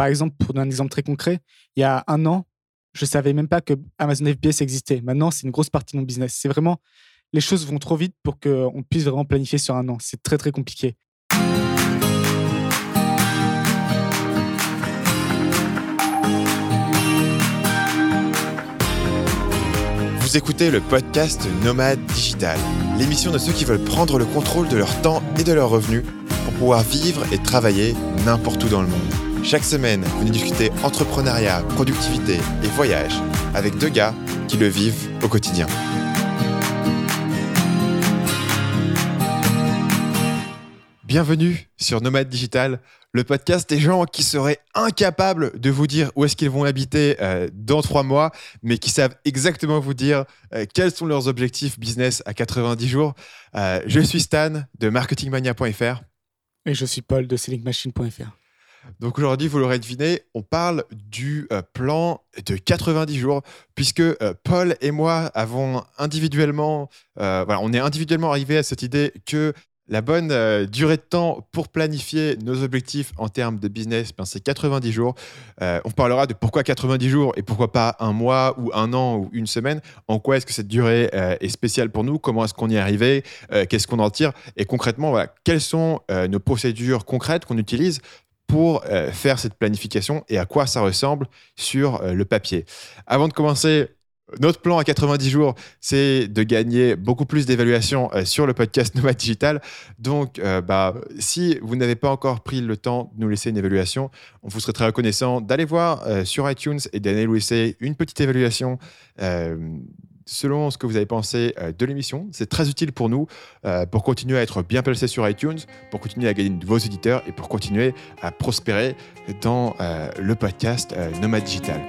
par exemple, pour donner un exemple très concret, il y a un an, je savais même pas que Amazon FBS existait. Maintenant, c'est une grosse partie de mon business. C'est vraiment, les choses vont trop vite pour qu'on puisse vraiment planifier sur un an. C'est très, très compliqué. Vous écoutez le podcast Nomade Digital, l'émission de ceux qui veulent prendre le contrôle de leur temps et de leurs revenus pour pouvoir vivre et travailler n'importe où dans le monde. Chaque semaine, venez discuter entrepreneuriat, productivité et voyage avec deux gars qui le vivent au quotidien. Bienvenue sur Nomade Digital, le podcast des gens qui seraient incapables de vous dire où est-ce qu'ils vont habiter euh, dans trois mois, mais qui savent exactement vous dire euh, quels sont leurs objectifs business à 90 jours. Euh, je suis Stan de marketingmania.fr. Et je suis Paul de sellingmachine.fr. Donc aujourd'hui, vous l'aurez deviné, on parle du plan de 90 jours, puisque Paul et moi avons individuellement, voilà, on est individuellement arrivé à cette idée que la bonne euh, durée de temps pour planifier nos objectifs en termes de business, ben, c'est 90 jours. Euh, on parlera de pourquoi 90 jours et pourquoi pas un mois ou un an ou une semaine. En quoi est-ce que cette durée euh, est spéciale pour nous? Comment est-ce qu'on y est arrivé? Qu'est-ce qu'on en tire? Et concrètement, quelles sont nos procédures concrètes qu'on utilise pour faire cette planification et à quoi ça ressemble sur le papier. Avant de commencer, notre plan à 90 jours, c'est de gagner beaucoup plus d'évaluation euh, sur le podcast Nomad Digital. Donc, euh, bah, si vous n'avez pas encore pris le temps de nous laisser une évaluation, on vous serait très reconnaissant d'aller voir euh, sur iTunes et d'aller nous laisser une petite évaluation selon ce que vous avez pensé de l'émission. C'est très utile pour nous, pour continuer à être bien placé sur iTunes, pour continuer à gagner de nouveaux éditeurs et pour continuer à prospérer dans le podcast Nomad Digital.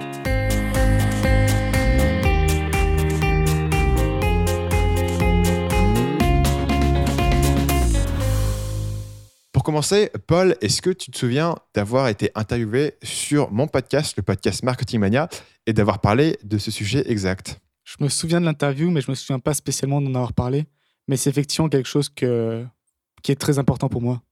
Pour commencer, Paul, est-ce que tu te souviens d'avoir été interviewé sur mon podcast, le podcast Marketing Mania, et d'avoir parlé de ce sujet exact? Je me souviens de l'interview, mais je ne me souviens pas spécialement d'en avoir parlé. Mais c'est effectivement quelque chose qui est très important pour moi.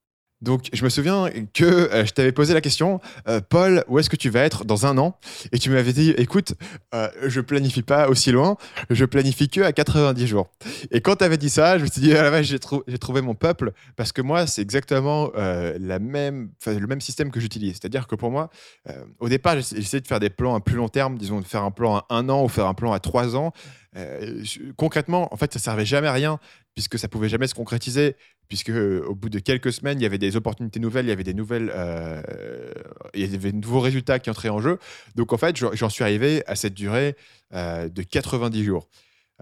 Donc, je me souviens que euh, je t'avais posé la question, euh, Paul, où est-ce que tu vas être dans un an? Et tu m'avais dit, écoute, euh, je planifie pas aussi loin, je planifie que à 90 jours. Et quand tu avais dit ça, je me suis dit, ah, j'ai, trouvé mon peuple, parce que moi, c'est exactement la même, le même système que j'utilise. C'est-à-dire que pour moi, au départ, j'essayais de faire des plans à plus long terme, disons de faire un plan à un an ou faire un plan à trois ans. concrètement, en fait, ça servait jamais à rien puisque ça pouvait jamais se concrétiser, puisque euh, au bout de quelques semaines, il y avait des opportunités nouvelles, il y avait des nouvelles, euh, il y avait de nouveaux résultats qui entraient en jeu. Donc en fait, j'en suis arrivé à cette durée euh, de 90 jours.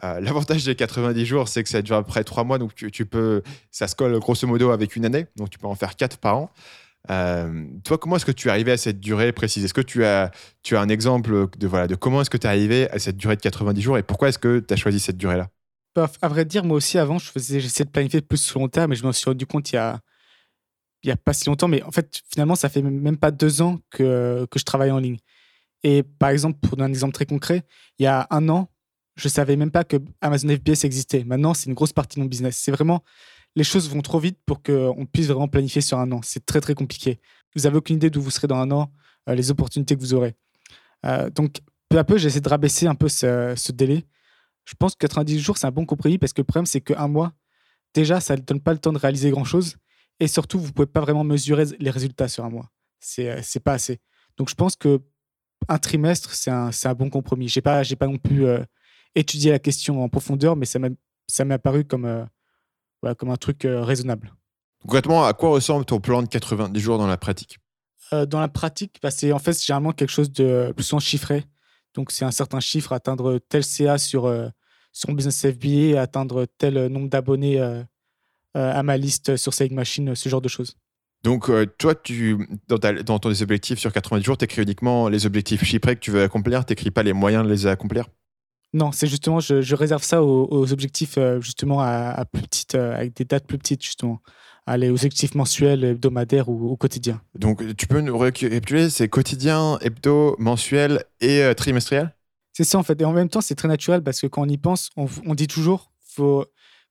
L'avantage des 90 jours, c'est que ça dure à peu près 3 mois, donc tu, peux, ça se colle grosso modo avec une année, donc tu peux en faire 4 par an. toi, comment est-ce que tu es arrivé à cette durée précise? Est-ce que tu as, tu as un exemple de, voilà, de comment est-ce que tu es arrivé à cette durée de 90 jours et pourquoi est-ce que tu as choisi cette durée-là? À vrai dire, moi aussi, avant, je faisais, j'essayais de planifier plus sur long terme, mais je me suis rendu compte il y a, y a pas si longtemps, mais en fait, finalement, ça fait même pas deux ans que, que je travaille en ligne. Et par exemple, pour donner un exemple très concret, il y a un an, je savais même pas que Amazon FBS existait. Maintenant, c'est une grosse partie de mon business. C'est vraiment, les choses vont trop vite pour qu'on puisse vraiment planifier sur un an. C'est très, très compliqué. Vous avez aucune idée d'où vous serez dans un an, euh, les opportunités que vous aurez. Euh, donc, peu à peu, j'essaie de rabaisser un peu ce délai je pense que 90 jours, c'est un bon compromis parce que le problème, c'est qu'un mois, déjà, ça ne donne pas le temps de réaliser grand-chose. Et surtout, vous ne pouvez pas vraiment mesurer les résultats sur un mois. C'est n'est euh, pas assez. Donc, je pense que un trimestre, c'est un, un, bon compromis. Je n'ai pas, pas non plus euh, étudié la question en profondeur, mais ça m'est apparu comme, euh, comme un truc raisonnable. Concrètement, à quoi ressemble ton plan de 90 jours dans la pratique? Dans la pratique, bah, c'est en fait généralement quelque chose de plus en chiffré. Donc, c'est un certain chiffre, atteindre tel CA sur, sur Business FBA, atteindre tel nombre d'abonnés euh, euh, à ma liste sur Selling Machine, ce genre de choses. Donc, toi, tu, dans, dans ton objectifs sur 90 jours, tu écris uniquement les objectifs chiffrés que tu veux accomplir, tu n'écris pas les moyens de les accomplir? Non, c'est justement, je, réserve ça aux, objectifs justement à, plus petite, avec des dates plus petites, justement aller aux objectifs mensuels, hebdomadaires ou au quotidien. Donc, tu peux nous récapituler, c'est quotidien, hebdo, mensuel et euh, trimestriel? C'est ça, en fait. Et en même temps, c'est très naturel parce que quand on y pense, on, dit toujours,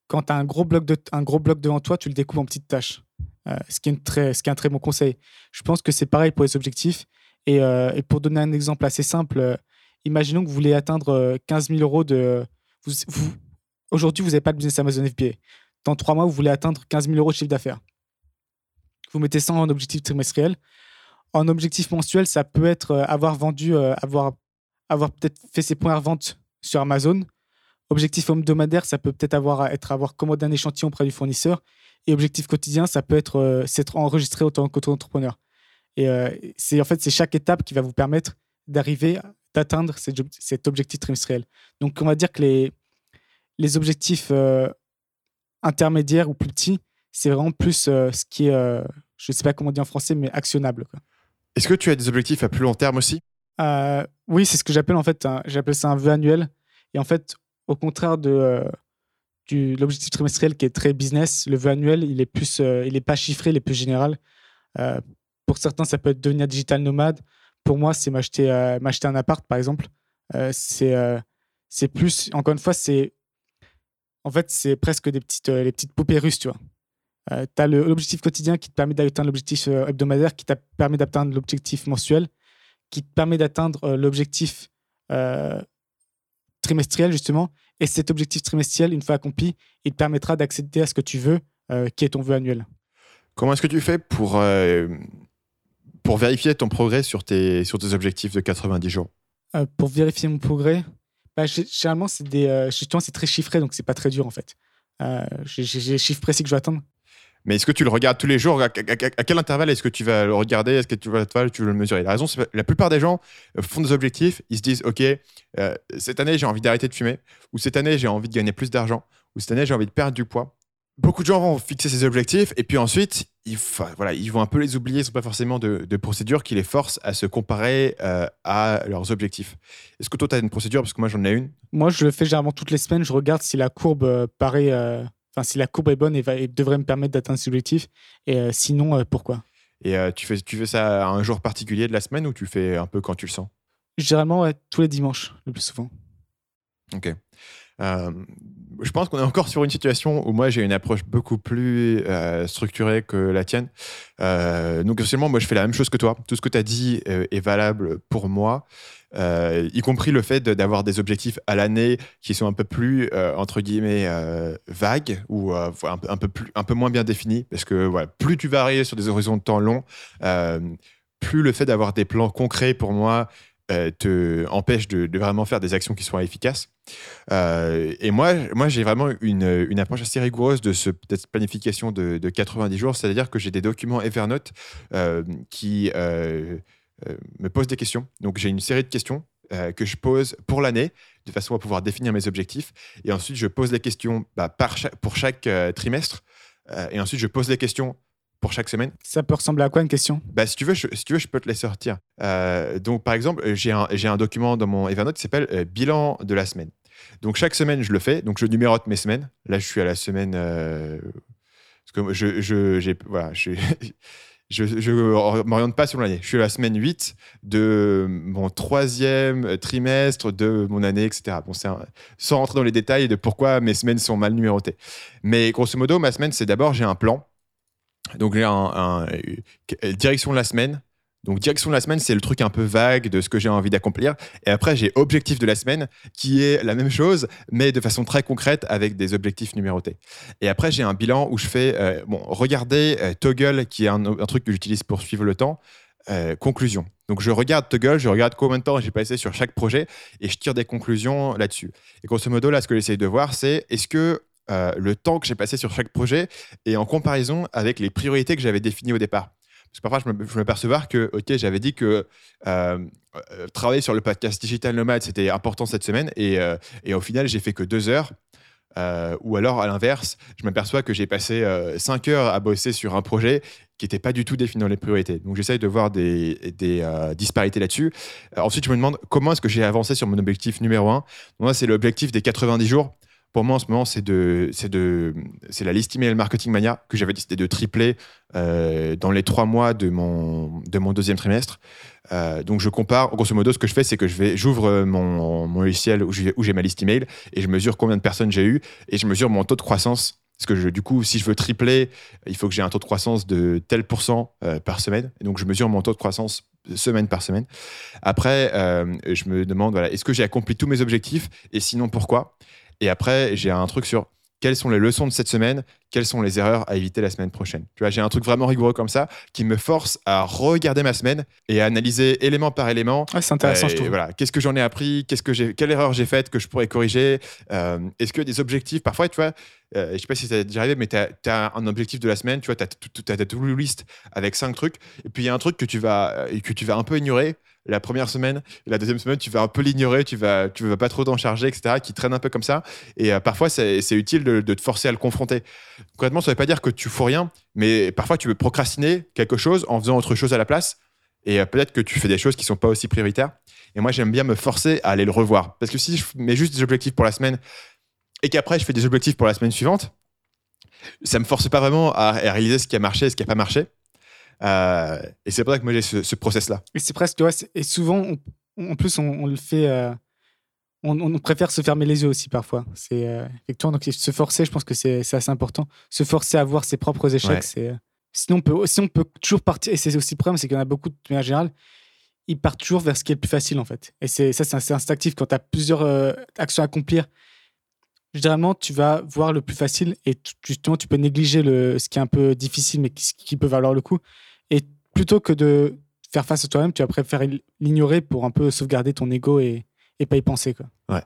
quand tu as un gros, bloc de, un gros bloc devant toi, tu le découpes en petites tâches. Euh, ce, qui est très, ce qui est un très bon conseil. Je pense que c'est pareil pour les objectifs. Et, pour donner un exemple assez simple, imaginons que vous voulez atteindre 15 000 euros de. Aujourd'hui, vous n'avez pas de business Amazon FBA. Dans trois mois, vous voulez atteindre 15 000 euros de chiffre d'affaires. Vous mettez ça en objectif trimestriel. En objectif mensuel, ça peut être avoir vendu, avoir, avoir peut-être fait ses premières ventes sur Amazon. Objectif hebdomadaire, ça peut peut-être avoir, être avoir commandé un échantillon auprès du fournisseur. Et objectif quotidien, ça peut être s'être enregistré autant qu'auto-entrepreneur. Et c'est en fait c'est chaque étape qui va vous permettre d'arriver d'atteindre cet objectif trimestriel. Donc on va dire que les, les objectifs euh, intermédiaires ou plus petits, c'est vraiment plus euh, ce qui est, euh, je ne sais pas comment dire en français, mais actionnable. Est-ce que tu as des objectifs à plus long terme aussi? Oui, c'est ce que j'appelle en fait, j'appelle ça un vœu annuel. Et en fait, au contraire de l'objectif trimestriel qui est très business, le vœu annuel, il est plus, il est pas chiffré, il est plus général. pour certains, ça peut être devenir digital nomade. Pour moi, c'est m'acheter m'acheter un appart, par exemple. c'est c'est plus, encore une fois, c'est en fait, c'est presque des petites, euh, les petites poupées russes, tu vois. Euh, tu as l'objectif quotidien qui te permet d'atteindre l'objectif euh, hebdomadaire, qui te permet d'atteindre l'objectif mensuel, qui te permet d'atteindre l'objectif trimestriel, justement. Et cet objectif trimestriel, une fois accompli, il te permettra d'accéder à ce que tu veux, qui est ton vœu annuel. Comment est-ce que tu fais pour, pour vérifier ton progrès sur tes, sur tes objectifs de 90 jours? Pour vérifier mon progrès, bah, généralement, c'est des, euh, c'est très chiffré, donc c'est pas très dur en fait. Euh, j'ai des chiffres précis que je vais attendre. Mais est-ce que tu le regardes tous les jours? À, quel intervalle est-ce que tu vas le regarder? Est-ce que tu vas, tu veux le mesurer? La raison, c'est la plupart des gens euh, font des objectifs. Ils se disent Ok, cette année, j'ai envie d'arrêter de fumer, ou cette année, j'ai envie de gagner plus d'argent, ou cette année, j'ai envie de perdre du poids beaucoup de gens vont fixer ces objectifs et puis ensuite, ils, voilà, ils vont un peu les oublier. Ils sont pas forcément de, procédures qui les forcent à se comparer euh, à leurs objectifs. Est-ce que toi, tu as une procédure? Parce que moi, j'en ai une. Moi, je le fais généralement toutes les semaines. Je regarde si la courbe euh, paraît. Euh, enfin, si la courbe est bonne va, et devrait me permettre d'atteindre ces objectifs. Et sinon, pourquoi? Et tu, fais, tu fais ça à un jour particulier de la semaine ou tu fais un peu quand tu le sens? Généralement, tous les dimanches, le plus souvent. Ok. Euh, je pense qu'on est encore sur une situation où moi j'ai une approche beaucoup plus euh, structurée que la tienne. Euh, donc essentiellement, moi je fais la même chose que toi. Tout ce que tu as dit est valable pour moi. Y compris le fait d'avoir des objectifs à l'année qui sont un peu plus entre guillemets vagues ou un, peu plus, un peu moins bien définis parce que plus tu vas arriver sur des horizons de temps longs, plus le fait d'avoir des plans concrets pour moi euh, te empêche de, vraiment faire des actions qui soient efficaces. Euh, et moi, moi j'ai vraiment une, une, approche assez rigoureuse de ce, cette planification de, 90 jours, c'est-à-dire que j'ai des documents Evernote euh, qui me posent des questions. Donc j'ai une série de questions que je pose pour l'année, de façon à pouvoir définir mes objectifs. Et ensuite, je pose les questions bah, par pour chaque trimestre. et ensuite, je pose les questions pour chaque semaine. Ça peut ressembler à quoi une question? Bah, si, tu veux, je, si tu veux, je peux te les sortir. Euh, donc, par exemple, j'ai un, un, document dans mon Evernote qui s'appelle euh, Bilan de la semaine. Donc, chaque semaine, je le fais. Donc, je numérote mes semaines. Là, je suis à la semaine. Euh, parce que je, je, voilà, je, je ne m'oriente pas sur l'année. Je suis la semaine 8 de mon troisième trimestre de mon année, etc. Bon, sans rentrer dans les détails de pourquoi mes semaines sont mal numérotées. Mais grosso modo, ma semaine, c'est d'abord, j'ai un plan donc, j'ai un, euh, direction de la semaine. Donc, direction de la semaine, c'est le truc un peu vague de ce que j'ai envie d'accomplir. Et après, j'ai objectif de la semaine, qui est la même chose, mais de façon très concrète avec des objectifs numérotés. Et après, j'ai un bilan où je fais, euh, bon, regardez euh, Toggle, qui est un, truc que j'utilise pour suivre le temps. conclusion. Donc je regarde Toggle, je regarde combien de temps j'ai passé sur chaque projet et je tire des conclusions là-dessus. Et grosso modo, là, ce que j'essaie de voir, c'est est-ce que euh, le temps que j'ai passé sur chaque projet et en comparaison avec les priorités que j'avais définies au départ. Parce que parfois, je me, je que, OK, j'avais dit que euh, euh, travailler sur le podcast Digital Nomad, c'était important cette semaine. Et, et au final, j'ai fait que deux heures. ou alors, à l'inverse, je m'aperçois que j'ai passé cinq heures à bosser sur un projet qui n'était pas du tout défini dans les priorités. Donc, j'essaye de voir des, des disparités là-dessus. ensuite, je me demande comment est-ce que j'ai avancé sur mon objectif numéro un. Moi, c'est l'objectif des 90 jours pour moi en ce moment, c'est la liste email marketing mania que j'avais décidé de tripler euh, dans les trois mois de mon, de mon deuxième trimestre. Euh, donc je compare, grosso modo, ce que je fais, c'est que j'ouvre mon, mon logiciel où j'ai, ma liste email et je mesure combien de personnes j'ai eu et je mesure mon taux de croissance. Parce que du coup, si je veux tripler, il faut que j'ai un taux de croissance de tel pourcent euh, par semaine. Donc je mesure mon taux de croissance semaine par semaine. Après, je me demande, voilà, est-ce que j'ai accompli tous mes objectifs et sinon pourquoi? Et après, j'ai un truc sur quelles sont les leçons de cette semaine, quelles sont les erreurs à éviter la semaine prochaine. Tu vois, j'ai un truc vraiment rigoureux comme ça qui me force à regarder ma semaine et à analyser élément par élément. Ah, c'est intéressant, je trouve. Voilà, qu'est-ce que j'en ai appris, qu'est-ce que j'ai, quelle erreur j'ai faite que je pourrais corriger. Euh, est-ce que des objectifs, parfois, tu vois, euh, je sais pas si ça déjà arrivé, mais tu as, un objectif de la semaine, tu vois, tu as, ta to-do list avec cinq trucs, et puis il y a un truc que tu vas, que tu vas un peu ignorer la première semaine, la deuxième semaine, tu vas un peu l'ignorer, tu vas, tu vas pas trop t'en charger, etc., qui traîne un peu comme ça. Et euh, parfois, c'est utile de, te forcer à le confronter. Concrètement, ça veut pas dire que tu fous rien, mais parfois, tu veux procrastiner quelque chose en faisant autre chose à la place. Et euh, peut-être que tu fais des choses qui sont pas aussi prioritaires. Et moi, j'aime bien me forcer à aller le revoir. Parce que si je mets juste des objectifs pour la semaine et qu'après, je fais des objectifs pour la semaine suivante, ça me force pas vraiment à réaliser ce qui a marché et ce qui a pas marché. Euh, et c'est pour ça que moi j'ai ce, process-là. Et c'est presque, ouais, et souvent, en plus, on, le fait, euh, on, préfère se fermer les yeux aussi parfois. C'est euh, effectivement, donc se forcer, je pense que c'est assez important. Se forcer à voir ses propres échecs, c'est. Sinon on, peut, sinon, on peut toujours partir, et c'est aussi le problème, c'est qu'il y en a beaucoup de manière générale, ils partent toujours vers ce qui est le plus facile en fait. Et c'est ça, c'est instinctif. Quand tu as plusieurs actions à accomplir, généralement, tu vas voir le plus facile et justement, tu peux négliger le, ce qui est un peu difficile, mais qui, qui peut valoir le coup. Plutôt que de faire face à toi-même, tu vas préférer l'ignorer pour un peu sauvegarder ton ego et, et pas y penser. Quoi. Ouais.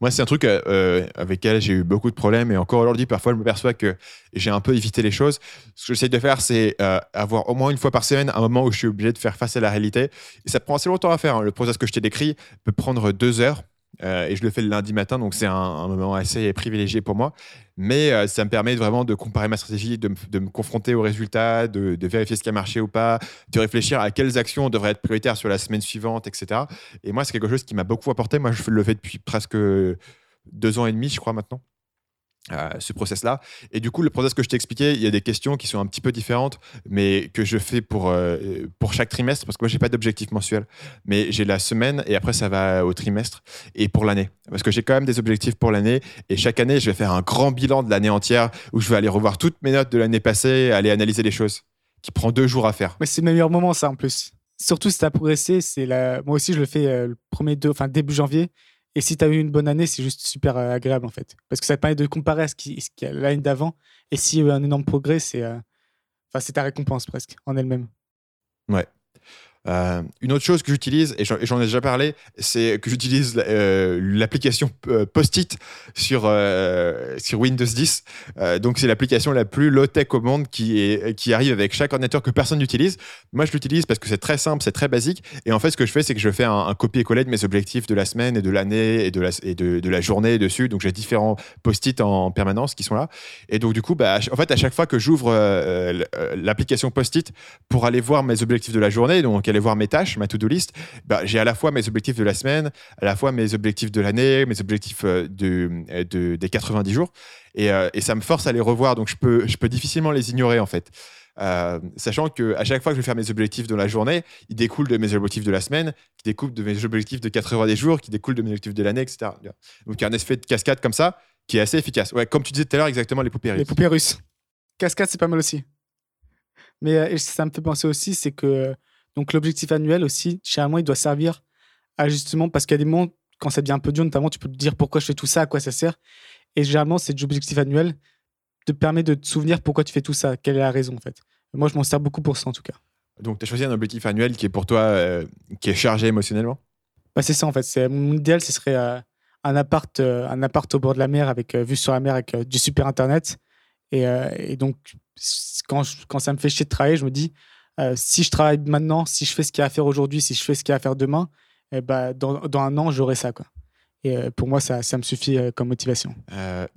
Moi, c'est un truc euh, euh, avec lequel j'ai eu beaucoup de problèmes et encore aujourd'hui, parfois, je me perçois que j'ai un peu évité les choses. Ce que j'essaie de faire, c'est euh, avoir au moins une fois par semaine un moment où je suis obligé de faire face à la réalité. Et ça prend assez longtemps à faire. Hein. Le process que je t'ai décrit peut prendre deux heures. Euh, et je le fais le lundi matin, donc c'est un, moment assez privilégié pour moi. Mais euh, ça me permet vraiment de comparer ma stratégie, de, me confronter aux résultats, de, vérifier ce qui a marché ou pas, de réfléchir à quelles actions devraient être prioritaires sur la semaine suivante, etc. Et moi, c'est quelque chose qui m'a beaucoup apporté. Moi, je le fais depuis presque deux ans et demi, je crois, maintenant. Euh, ce process-là. Et du coup, le process que je t'ai expliqué, il y a des questions qui sont un petit peu différentes, mais que je fais pour, euh, pour chaque trimestre, parce que moi, j'ai pas d'objectif mensuel, mais j'ai la semaine et après, ça va au trimestre et pour l'année. Parce que j'ai quand même des objectifs pour l'année et chaque année, je vais faire un grand bilan de l'année entière où je vais aller revoir toutes mes notes de l'année passée, aller analyser les choses, qui prend deux jours à faire. C'est le meilleur moment, ça, en plus. Surtout si tu as progressé, c'est la... moi aussi, je le fais euh, le premier deux, enfin, début janvier. Et si tu as eu une bonne année, c'est juste super euh, agréable en fait. Parce que ça te permet de comparer à ce qu'il y a l'année d'avant. Et s'il y a eu un énorme progrès, c'est euh, enfin, ta récompense presque en elle-même. Ouais. Euh, une autre chose que j'utilise, et j'en ai déjà parlé, c'est que j'utilise euh, l'application euh, Post-it sur, sur Windows 10. donc, c'est l'application la plus low-tech au monde qui, est, qui arrive avec chaque ordinateur que personne n'utilise. Moi, je l'utilise parce que c'est très simple, c'est très basique. Et en fait, ce que je fais, c'est que je fais un, copier-coller de mes objectifs de la semaine et de l'année et, de la, et de, de, la journée dessus. Donc, j'ai différents Post-it en permanence qui sont là. Et donc, du coup, bah, en fait, à chaque fois que j'ouvre l'application Post-it pour aller voir mes objectifs de la journée, donc aller voir mes tâches, ma to-do list, bah, j'ai à la fois mes objectifs de la semaine, à la fois mes objectifs de l'année, mes objectifs euh, de, de, des 90 jours. Et, euh, et, ça me force à les revoir. Donc, je peux, je peux difficilement les ignorer, en fait. Euh, sachant que à chaque fois que je vais faire mes objectifs de la journée, ils découlent de mes objectifs de la semaine, qui découlent de mes objectifs de 90 jours, qui découlent de mes objectifs de l'année, etc. Donc il y a un effet de cascade comme ça qui est assez efficace. Ouais, comme tu disais tout à l'heure, exactement les poupées russes. Les poupées russes. Cascade, c'est pas mal aussi. Mais ça me fait penser aussi, c'est que donc l'objectif annuel aussi, généralement, il doit servir à justement, parce qu'il y a des moments, quand ça devient un peu dur, notamment, tu peux te dire pourquoi je fais tout ça, à quoi ça sert. Et généralement, cet objectif annuel te permet de te souvenir pourquoi tu fais tout ça, quelle est la raison en fait. Moi, je m'en sers beaucoup pour ça en tout cas. Donc, tu as choisi un objectif annuel qui est pour toi, euh, qui est chargé émotionnellement? Bah, C'est ça en fait. C'est, mon idéal, ce serait euh, un, appart, euh, un appart au bord de la mer, avec vue sur la mer, avec du super internet. Et, et donc, quand, quand ça me fait chier de travailler, je me dis, euh, si je travaille maintenant, si je fais ce qu'il y a à faire aujourd'hui, si je fais ce qu'il y a à faire demain, eh ben, dans, dans un an, j'aurai ça. Quoi. Et euh, pour moi, ça, ça me suffit euh, comme motivation.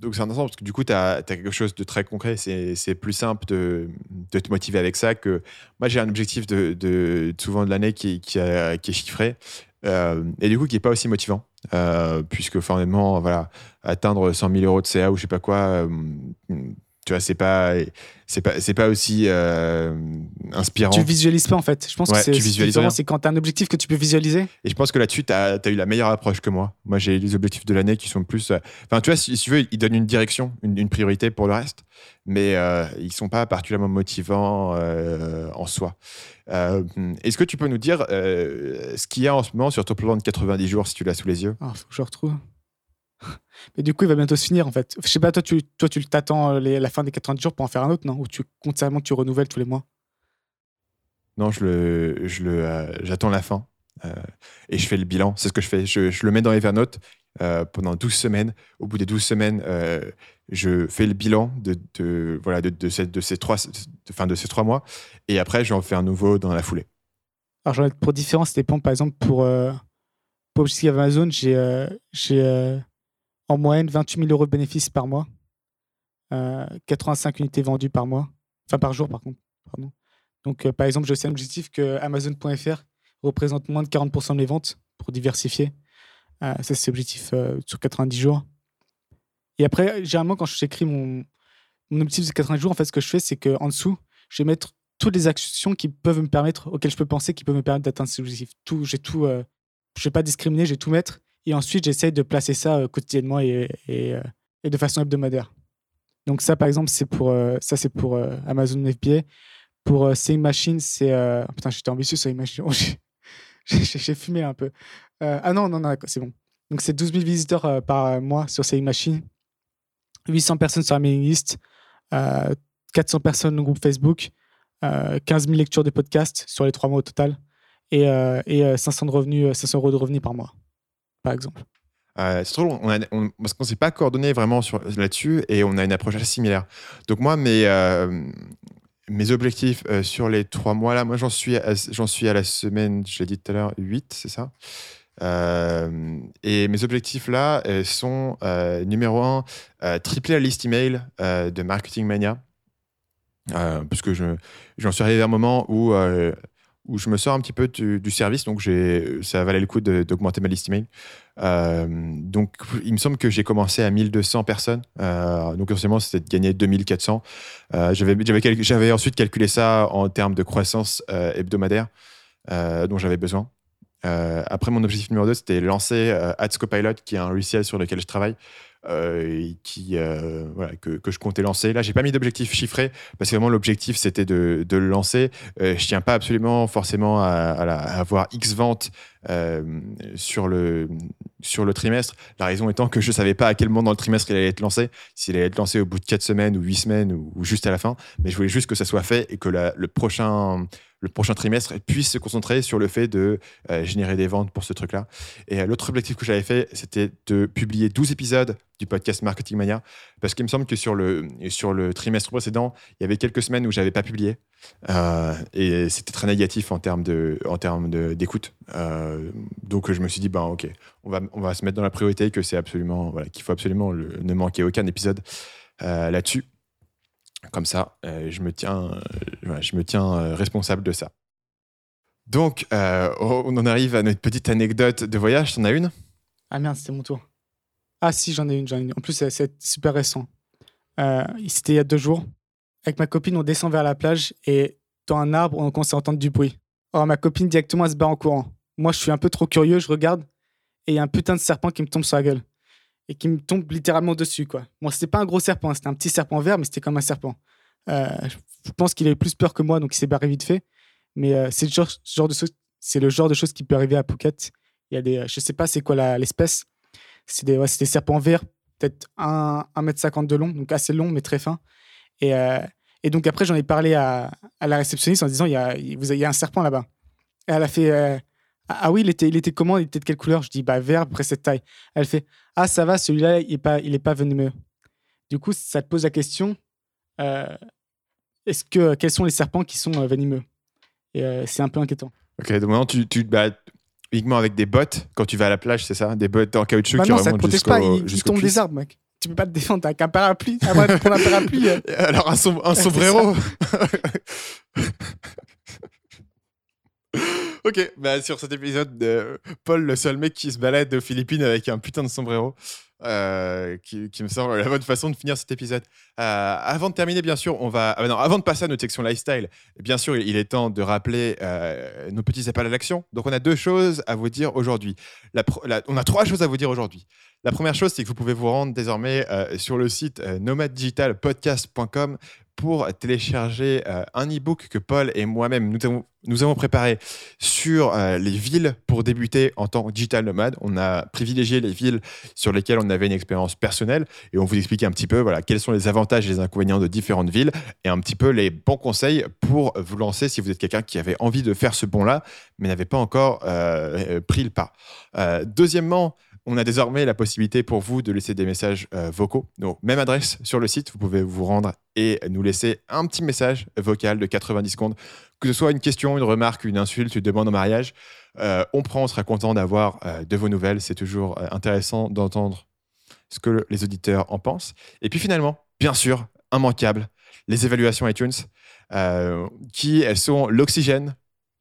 donc c'est intéressant parce que du coup, tu as, quelque chose de très concret. C'est plus simple de, de, te motiver avec ça que moi, j'ai un objectif de, de, souvent de l'année qui, qui, qui, est chiffré et du coup qui n'est pas aussi motivant. puisque formellement, voilà, atteindre 100 000 euros de CA ou je sais pas quoi, Tu vois, c'est pas, c'est pas, c'est pas aussi euh, inspirant. Tu visualises pas en fait. Je pense Ouais, que c'est tu visualises rien. c'est quand tu as un objectif que tu peux visualiser. Et je pense que là-dessus, tu as, eu la meilleure approche que moi. Moi, j'ai les objectifs de l'année qui sont plus. euh, Enfin, tu vois, si, si tu veux, ils donnent une direction, une, une priorité pour le reste, mais euh, ils sont pas particulièrement motivants euh, en soi. Est-ce que tu peux nous dire ce qu'il y a en ce moment sur ton plan de 90 jours, si tu l'as sous les yeux? Ah, faut que je retrouve. Mais du coup, il va bientôt se finir en fait. Je sais pas, toi, tu toi, tu t'attends euh, la fin des 90 jours pour en faire un autre, non? Ou tu comptes seulement tu renouvelles tous les mois? Non, je le, je le, euh, j'attends la fin euh, et je fais le bilan. C'est ce que je fais. Je, je le mets dans Evernote euh, pendant 12 semaines. Au bout des 12 semaines, je fais le bilan de, de- voilà, de, de ces, de, ces trois, de, enfin, de ces trois mois. Et après, j'en fais un nouveau dans la foulée. Alors, j'en ai pour différents, ça dépend. Par exemple, pour, pour Amazon, j'ai j'ai, en moyenne 28 000 euros de bénéfices par mois. Euh, 85 unités vendues par mois. Enfin, par jour, par contre. Donc, euh, par exemple, j'ai aussi un objectif que Amazon.fr représente moins de 40% de mes ventes pour diversifier. Euh, ça, c'est l'objectif euh, sur 90 jours. Et après, généralement, quand j'écris mon, mon objectif de 90 jours, en fait, ce que je fais, c'est qu'en dessous, je vais mettre toutes les actions qui peuvent me permettre, auxquelles je peux penser, qui peuvent me permettre d'atteindre ces objectifs. Tout, j'ai tout, euh, je vais pas discriminer, je vais tout mettre. Et ensuite, j'essaye de placer ça euh, quotidiennement euh, et de façon hebdomadaire. Donc ça, par exemple, c'est pour euh, ça, c'est pour Amazon FBA. Pour Saying Machine, c'est euh, putain, j'étais ambitieux sur Machine. Oh, j'ai- fumé un peu. Ah non, non, non, c'est bon. Donc c'est 12 000 visiteurs par mois sur Saying Machine, 800 personnes sur la mailing list, euh, 400 personnes au groupe Facebook, euh, 15 000 lectures de podcasts sur les trois mois au total, et, et euh, 500, de revenus, euh, 500 euros de revenus par mois, par exemple. Euh, c'est trop long, parce qu'on s'est pas coordonné vraiment là-dessus et on a une approche assez similaire. Donc moi, mes, euh, objectifs euh, sur les trois mois là, moi j'en suis, à- la semaine, je l'ai dit tout à l'heure, 8, c'est ça Et mes objectifs là sont numéro un, tripler la liste email de Marketing Mania. Parce que je- j'en suis arrivé à un moment où, où je me sors un petit peu du, service, donc ça valait le coup d'augmenter ma liste email. Euh, donc, il me semble que j'ai commencé à 1200 personnes. Euh, donc, essentiellement, c'était de gagner 2400. Euh, J'avais ensuite calculé ça en termes de croissance euh, hebdomadaire euh, dont j'avais besoin. Après, mon objectif numéro 2, c'était lancer Ads Copilot, qui est un logiciel sur lequel je travaille. Euh, qui, euh, que, je comptais lancer. Là, j'ai pas mis d'objectif chiffré parce que vraiment l'objectif c'était de, le lancer. Euh, je tiens pas absolument forcément à, avoir X ventes sur, le, sur le trimestre. La raison étant que je savais pas à quel moment dans le trimestre il allait être lancé, s'il allait être lancé au bout de 4 semaines ou 8 semaines ou, juste à la fin. Mais je voulais juste que ça soit fait et que le, prochain, le prochain trimestre puisse se concentrer sur le fait de euh, générer des ventes pour ce truc-là. Et euh, l'autre objectif que j'avais fait, c'était de publier 12 épisodes du podcast Marketing Mania parce qu'il me semble que sur le, sur le trimestre précédent, il y avait quelques semaines où j'avais pas publié. Euh, et c'était très négatif en termes de en termes d'écoute donc je me suis dit ben ok on va on va se mettre dans la priorité que c'est absolument qu'il faut absolument ne manquer aucun épisode là-dessus comme ça euh, je me tiens euh, je me tiens euh, responsable de ça donc euh, on en arrive à notre petite anecdote de voyage t'en as une? Ah merde, c'était mon tour. Ah si, j'en ai une, j'en ai une. En plus, c'est- super récent. C'était il y a deux jours. Avec ma copine, on descend vers la plage et dans un arbre, on commence à entendre du bruit. Or, ma copine directement, elle se barre en courant. Moi, je suis un peu trop curieux, je regarde et il y a un putain de serpent qui me tombe sur la gueule et qui me tombe littéralement dessus. quoi. Bon, c'était pas un gros serpent, hein, c'était un petit serpent vert, mais c'était comme un serpent. Euh, je pense qu'il a eu plus peur que moi, donc il s'est barré vite fait. Mais euh, c'est le genre, de choses- qui peut arriver à Phuket. Il y a des, euh, je sais pas c'est quoi l'espèce. C'est des, ouais, des serpents verts, peut-être 1m50 de long, donc assez long mais très fin. Et, donc après, j'en ai parlé à, la réceptionniste en disant il y a, il y a un serpent là-bas. Elle a fait Ah ah oui, il était, il était comment Il était de quelle couleur? Je dis Bah vert, après cette taille. Elle fait Ah ça va, celui-là, il n'est pas, il est pas venimeux. Du coup, ça te pose la question euh, est-ce que, quels sont les serpents qui sont euh, venimeux? Et euh, c'est un peu inquiétant. ok donc maintenant tu tu te bats uniquement avec des bottes quand tu vas à la plage c'est ça? Des bottes en caoutchouc Bah qui non, ça ne remontent protège jusqu'au- pas, il, tombe des arbres, mec. Tu peux pas te défendre avec un parapluie. Un parapluie. euh. alors un, som- un sombrero Ok, bah sur cet épisode de Paul, le seul mec qui se balade aux Philippines avec un putain de sombrero, euh, qui, me semble la bonne façon de finir cet épisode. Euh, avant de terminer, bien sûr, on va. ah, non, avant de passer à notre section lifestyle, bien sûr, il est temps de rappeler euh, nos petits appels à l'action. Donc, on a deux choses à vous dire aujourd'hui. On a trois choses à vous dire aujourd'hui. La première chose, c'est que vous pouvez vous rendre désormais sur le site nomaddigitalpodcast.com pour télécharger euh, un e-book que Paul et moi-même nous avons, préparé sur euh, les villes pour débuter en tant que digital nomade. On a privilégié les villes sur lesquelles on avait une expérience personnelle et on vous explique un petit peu voilà, quels sont les avantages et les inconvénients de différentes villes et un petit peu les bons conseils pour vous lancer si vous êtes quelqu'un qui avait envie de faire ce bond-là mais n'avait pas encore euh, pris le pas. Deuxièmement, on a désormais la possibilité pour vous de laisser des messages euh, vocaux. Donc, même adresse sur le site, vous pouvez vous rendre et nous laisser un petit message vocal de 90 secondes, que ce soit une question, une remarque, une insulte, une demande en mariage. Euh, on prend, on sera content d'avoir euh, de vos nouvelles. C'est toujours intéressant d'entendre ce que les auditeurs en pensent. Et puis finalement, bien sûr, immanquable, les évaluations iTunes, qui sont l'oxygène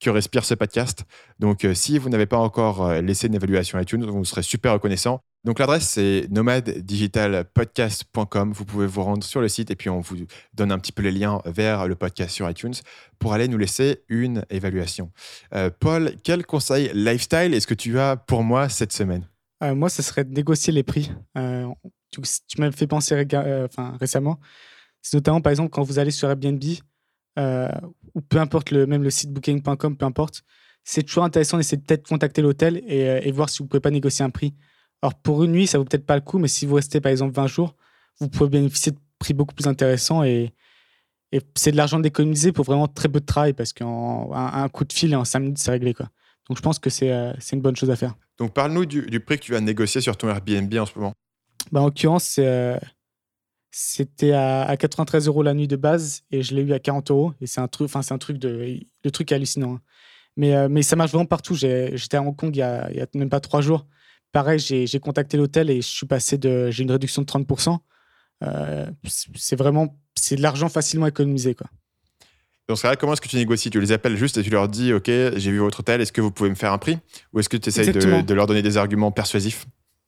respire ce podcast. Donc, euh, si vous n'avez pas encore euh, laissé une évaluation iTunes, vous serait super reconnaissant. Donc, l'adresse, c'est nomaddigitalpodcast.com. Vous pouvez vous rendre sur le site et puis on vous donne un petit peu les liens vers le podcast sur iTunes pour aller nous laisser une évaluation. Euh, Paul, quel conseil lifestyle est-ce que tu as pour moi cette semaine? Moi, ce serait de négocier les prix. Tu m'as fait penser enfin, récemment. C'est notamment, par exemple, quand vous allez sur Airbnb, euh, ou peu importe, le, même le site booking.com, peu importe, c'est toujours intéressant d'essayer de peut-être contacter l'hôtel et, euh, et voir si vous pouvez pas négocier un prix. Alors, pour une nuit, ça vaut peut-être pas le coup, mais si vous restez, par exemple, 20 jours, vous pouvez bénéficier de prix beaucoup plus intéressants et, et c'est de l'argent d'économiser pour vraiment très peu de travail parce qu'un un coup de fil et en 5 minutes, c'est réglé. Quoi. Donc, je pense que c'est euh, une bonne chose à faire. Donc, parle-nous du, du prix que tu vas négocier sur ton Airbnb en ce moment. Bah, en l'occurrence, c'est, euh, c'était à, à 93 euros la nuit de base et je l'ai eu à 40 euros. Et c'est un truc, enfin, c'est un truc de, le truc est hallucinant. hein. Mais, euh, mais ça marche vraiment partout. J'étais à Hong Kong il y a, il y a même pas trois jours. Pareil, j'ai, contacté l'hôtel et je suis passé de, j'ai une réduction de 30%. Euh, c'est vraiment, c'est de l'argent facilement économisé, quoi. Dans ce cas-là, comment est-ce que tu négocies? Tu les appelles juste et tu leur dis Ok, j'ai vu votre hôtel, est-ce que vous pouvez me faire un prix? Ou est-ce que tu essayes de leur donner des arguments persuasifs?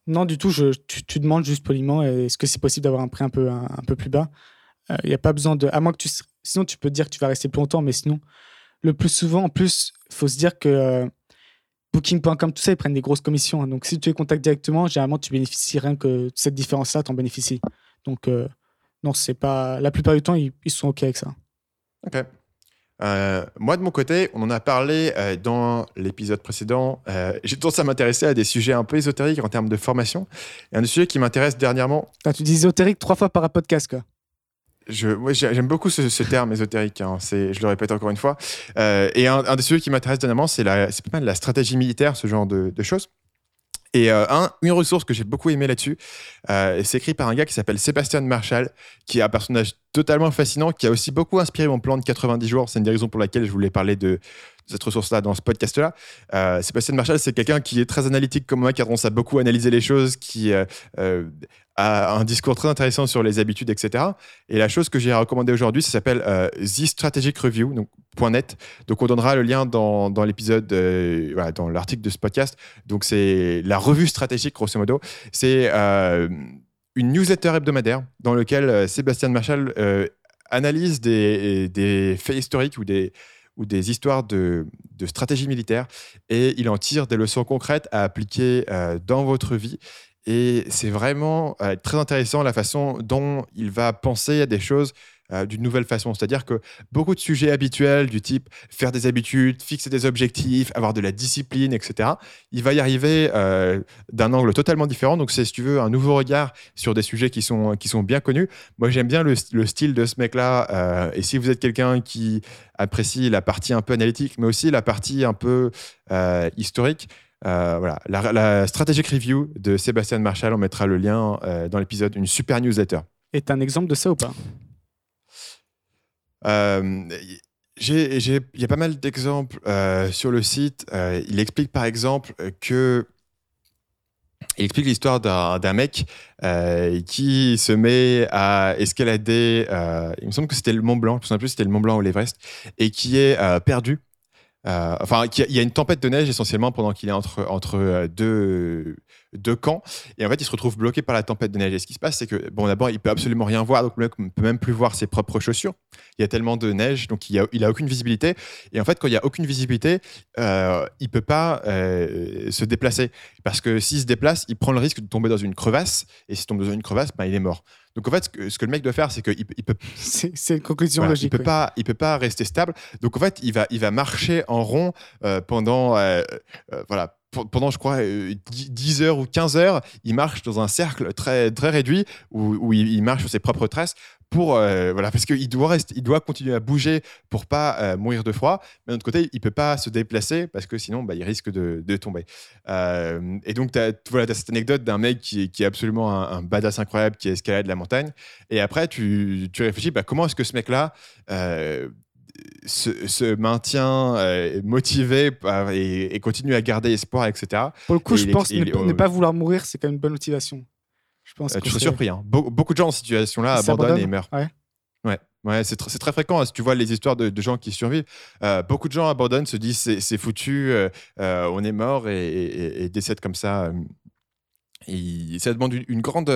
Non, du tout. Tu, demandes juste poliment euh, est-ce que c'est possible d'avoir un prix un peu, plus bas? Il n'y a pas besoin de. À moins que tu. Sinon, tu peux dire que tu vas rester plus longtemps, mais sinon, le plus souvent, en plus, il faut se dire que euh, Booking.com, tout ça, ils prennent des grosses commissions. hein. Donc, si tu les contactes directement, généralement, tu bénéficies rien que cette différence-là, tu en bénéficies. Donc, euh, non, c'est pas. La plupart du temps, ils, ils sont OK avec ça. Ok. Euh, moi, de mon côté, on en a parlé euh, dans l'épisode précédent. Euh, J'ai tendance à m'intéresser à des sujets un peu ésotériques en termes de formation. Et un des sujets qui m'intéresse dernièrement, tu dis ésotérique trois fois par podcast, quoi. je, j'aime beaucoup ce, ce terme ésotérique, hein, c'est- je le répète encore une fois. Et un, un des sujets qui m'intéresse dernièrement, c'est la- c'est pas mal la stratégie militaire, ce genre de, de choses. Et euh, un, une ressource que j'ai beaucoup aimé là-dessus, euh, c'est écrit par un gars qui s'appelle Sébastien Marshall, qui est un personnage totalement fascinant, qui a aussi beaucoup inspiré mon plan de 90 jours. C'est une des raisons pour laquelle je voulais parler de cette ressource-là dans ce podcast-là. Euh, Sébastien Marshall, c'est quelqu'un qui est très analytique comme moi, qui a tendance à beaucoup analyser les choses, qui euh, euh, a un discours très intéressant sur les habitudes, etc. Et la chose que j'ai recommandé aujourd'hui, ça s'appelle The Strategic Review, donc .net. Donc on donnera le lien dans, dans l'épisode, dans l'article de ce podcast. Donc c'est la revue stratégique, grosso modo. C'est une newsletter hebdomadaire dans laquelle Sébastien Marshall euh, analyse des, des faits historiques ou des, ou des histoires de, stratégie militaire et il en tire des leçons concrètes à appliquer euh, dans votre vie. Et c'est vraiment euh, très intéressant la façon dont il va penser à des choses euh, d'une nouvelle façon. C'est-à-dire que beaucoup de sujets habituels du type faire des habitudes, fixer des objectifs, avoir de la discipline, etc., il va y arriver euh, d'un angle totalement différent. Donc c'est, si tu veux, un nouveau regard sur des sujets qui sont, qui sont bien connus. Moi, j'aime bien le, le style de ce mec-là. euh, et si vous êtes quelqu'un qui apprécie la partie un peu analytique, mais aussi la partie un peu historique, voilà, la, strategic review de Sébastien Marshall, on mettra le lien dans l'épisode, une super newsletter. Et t'as un exemple de ça ou pas? Il y a pas mal d'exemples euh, sur le site. Euh, il explique par exemple euh, que. Il explique l'histoire d'un mec euh, qui se met à escalader. euh, il me semble que c'était le Mont Blanc, je ne sais plus c'était le Mont Blanc ou l'Everest, et qui est euh, perdu Euh, enfin, il y a une tempête de neige essentiellement pendant qu'il est entre, entre euh, deux, deux camps. Et en fait, il se retrouve bloqué par la tempête de neige. Et ce qui se passe, c'est que, bon, d'abord, il peut absolument rien voir, donc le mec ne peut même plus voir ses propres chaussures. Il y a tellement de neige, donc il a, il a aucune visibilité. Et en fait, quand il n'y a aucune visibilité, euh, il peut pas euh, se déplacer. Parce que s'il se déplace, il prend le risque de tomber dans une crevasse. Et s'il tombe dans une crevasse, ben, il est mort. Donc en fait, ce que, le mec doit faire, c'est qu'il il peut. C'est une conclusion logique. Il peut pas, il peut pas rester stable. Donc en fait, il va, il va marcher en rond euh, pendant, euh, euh, voilà, pendant, je crois, 10 heures ou 15 heures, il marche dans un cercle très, très réduit où, il, marche sur ses propres traces pour euh, voilà parce qu'il doit doit continuer à bouger pour pas euh, mourir de froid. Mais d'un autre côté il peut pas se déplacer parce que sinon bah, il risque de, tomber. Euh, et donc tu as, voilà, as cette anecdote d'un mec qui, est absolument un, badass incroyable qui escalade la montagne. Et après tu, réfléchis bah, comment est-ce que ce mec là se, se, maintient motivé et, et, continue à garder espoir etc pour le coup je pense que ne, pas vouloir mourir c'est quand même une bonne motivation je pense euh, tu serais surpris. Hein. beaucoup de gens en situation là abandonnent et meurent. Ouais. Ouais, ouais c'est très fréquent. Hein. Si tu vois les histoires de, gens qui survivent, euh, beaucoup de gens abandonnent, se disent c'est foutu, euh, on est mort et, décèdent comme ça. Et ça demande une, grande,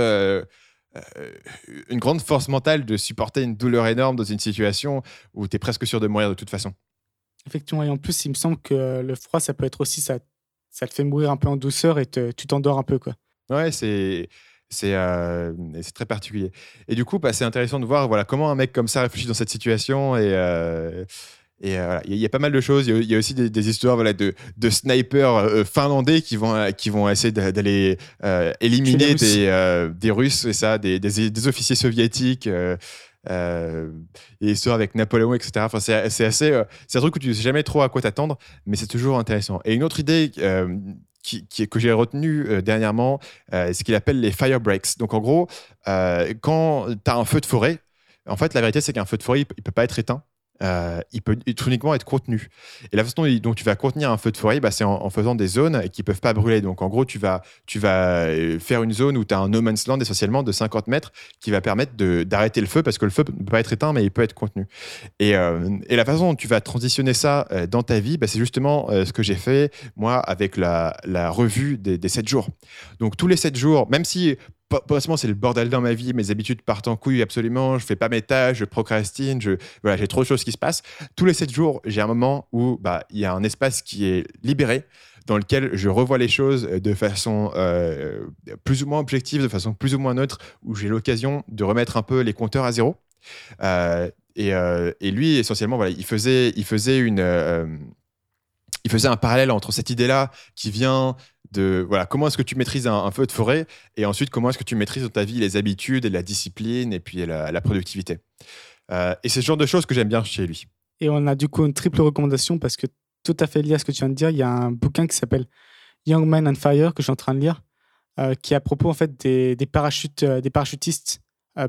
une grande force mentale de supporter une douleur énorme dans une situation où tu es presque sûr de mourir de toute façon. Effectivement, et en plus, il me semble que le froid, ça peut être aussi, ça, ça te fait mourir un peu en douceur et tu t'endors un peu. Quoi. Ouais, c'est euh, c'est très particulier. Et du coup, bah, c'est intéressant de voir voilà, comment un mec comme ça réfléchit dans cette situation. Et, euh, et euh, il y, a pas mal de choses. Il y, a aussi des, histoires voilà, de, de snipers finlandais qui vont, qui vont essayer d'aller éliminer des, des Russes, et ça, des, des, officiers soviétiques. Euh, et histoire avec Napoléon, etc. Enfin, c'est assez, c'est un truc où tu sais jamais trop à quoi t'attendre, mais c'est toujours intéressant. Et une autre idée qui, que j'ai retenu euh, dernièrement, euh, c'est ce qu'il appelle les fire breaks. Donc en gros, euh, quand tu as un feu de forêt, en fait, la vérité, c'est qu'un feu de forêt, il ne peut pas être éteint. Euh, il peut uniquement être contenu. Et la façon dont tu vas contenir un feu de forêt, bah, c'est en, faisant des zones qui ne peuvent pas brûler. Donc en gros, tu vas, euh, faire une zone où tu as un no man's land essentiellement de 50 mètres qui va permettre d'arrêter le feu parce que le feu ne peut pas être éteint, mais il peut être contenu. Et, euh, la façon dont tu vas transitionner ça dans ta vie, bah, c'est justement ce que j'ai fait moi avec la, la revue des, des 7 jours. Donc tous les 7 jours, même si potentiellement c'est le bordel dans ma vie, mes habitudes partent en couille absolument, je fais pas mes tâches, je procrastine, je, voilà, j'ai trop de choses qui se passent. Tous les 7 jours, j'ai un moment où bah, il y a un espace qui est libéré, dans lequel je revois les choses de façon euh, plus ou moins objective, de façon plus ou moins neutre, où j'ai l'occasion de remettre un peu les compteurs à zéro. Euh, et, euh, et, lui, essentiellement, voilà, il faisait, il faisait une il faisait un parallèle entre cette idée-là qui vient de voilà comment est-ce que tu maîtrises un, feu de forêt et ensuite comment est-ce que tu maîtrises dans ta vie les habitudes et la discipline et puis la, productivité? Euh, et c'est ce genre de choses que j'aime bien chez lui. Et on a du coup une triple recommandation parce que tout à fait lié à ce que tu viens de dire, il y a un bouquin qui s'appelle Young Man on Fire que je suis en train de lire, euh, qui est à propos en fait des, des parachutes, euh, des parachutistes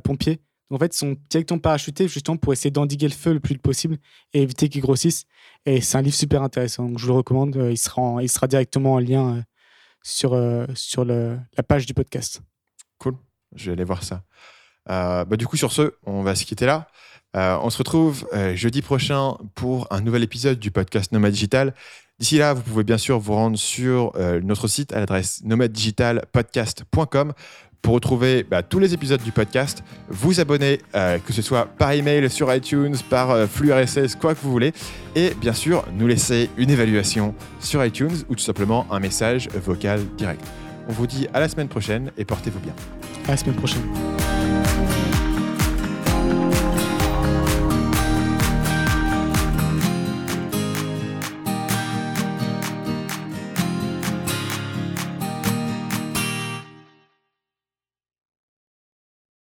pompiers en fait, ils sont directement parachutés justement pour essayer d'endiguer le feu le plus possible et éviter qu'il grossisse. Et c'est un livre super intéressant. Donc, je vous le recommande. Il sera, il sera directement en lien sur, euh, sur le, la page du podcast. Cool. Je vais aller voir ça. bah, du coup, sur ce, on va se quitter là. on se retrouve jeudi prochain pour un nouvel épisode du podcast Nomad Digital. D'ici là, vous pouvez bien sûr vous rendre sur notre site à l'adresse nomaddigitalpodcast.com pour retrouver bah, tous les épisodes du podcast, vous abonner, euh, que ce soit par email, sur iTunes, par euh, flux RSS, quoi que vous voulez, et bien sûr nous laisser une évaluation sur iTunes ou tout simplement un message vocal direct. On vous dit à la semaine prochaine et portez-vous bien. À la semaine prochaine.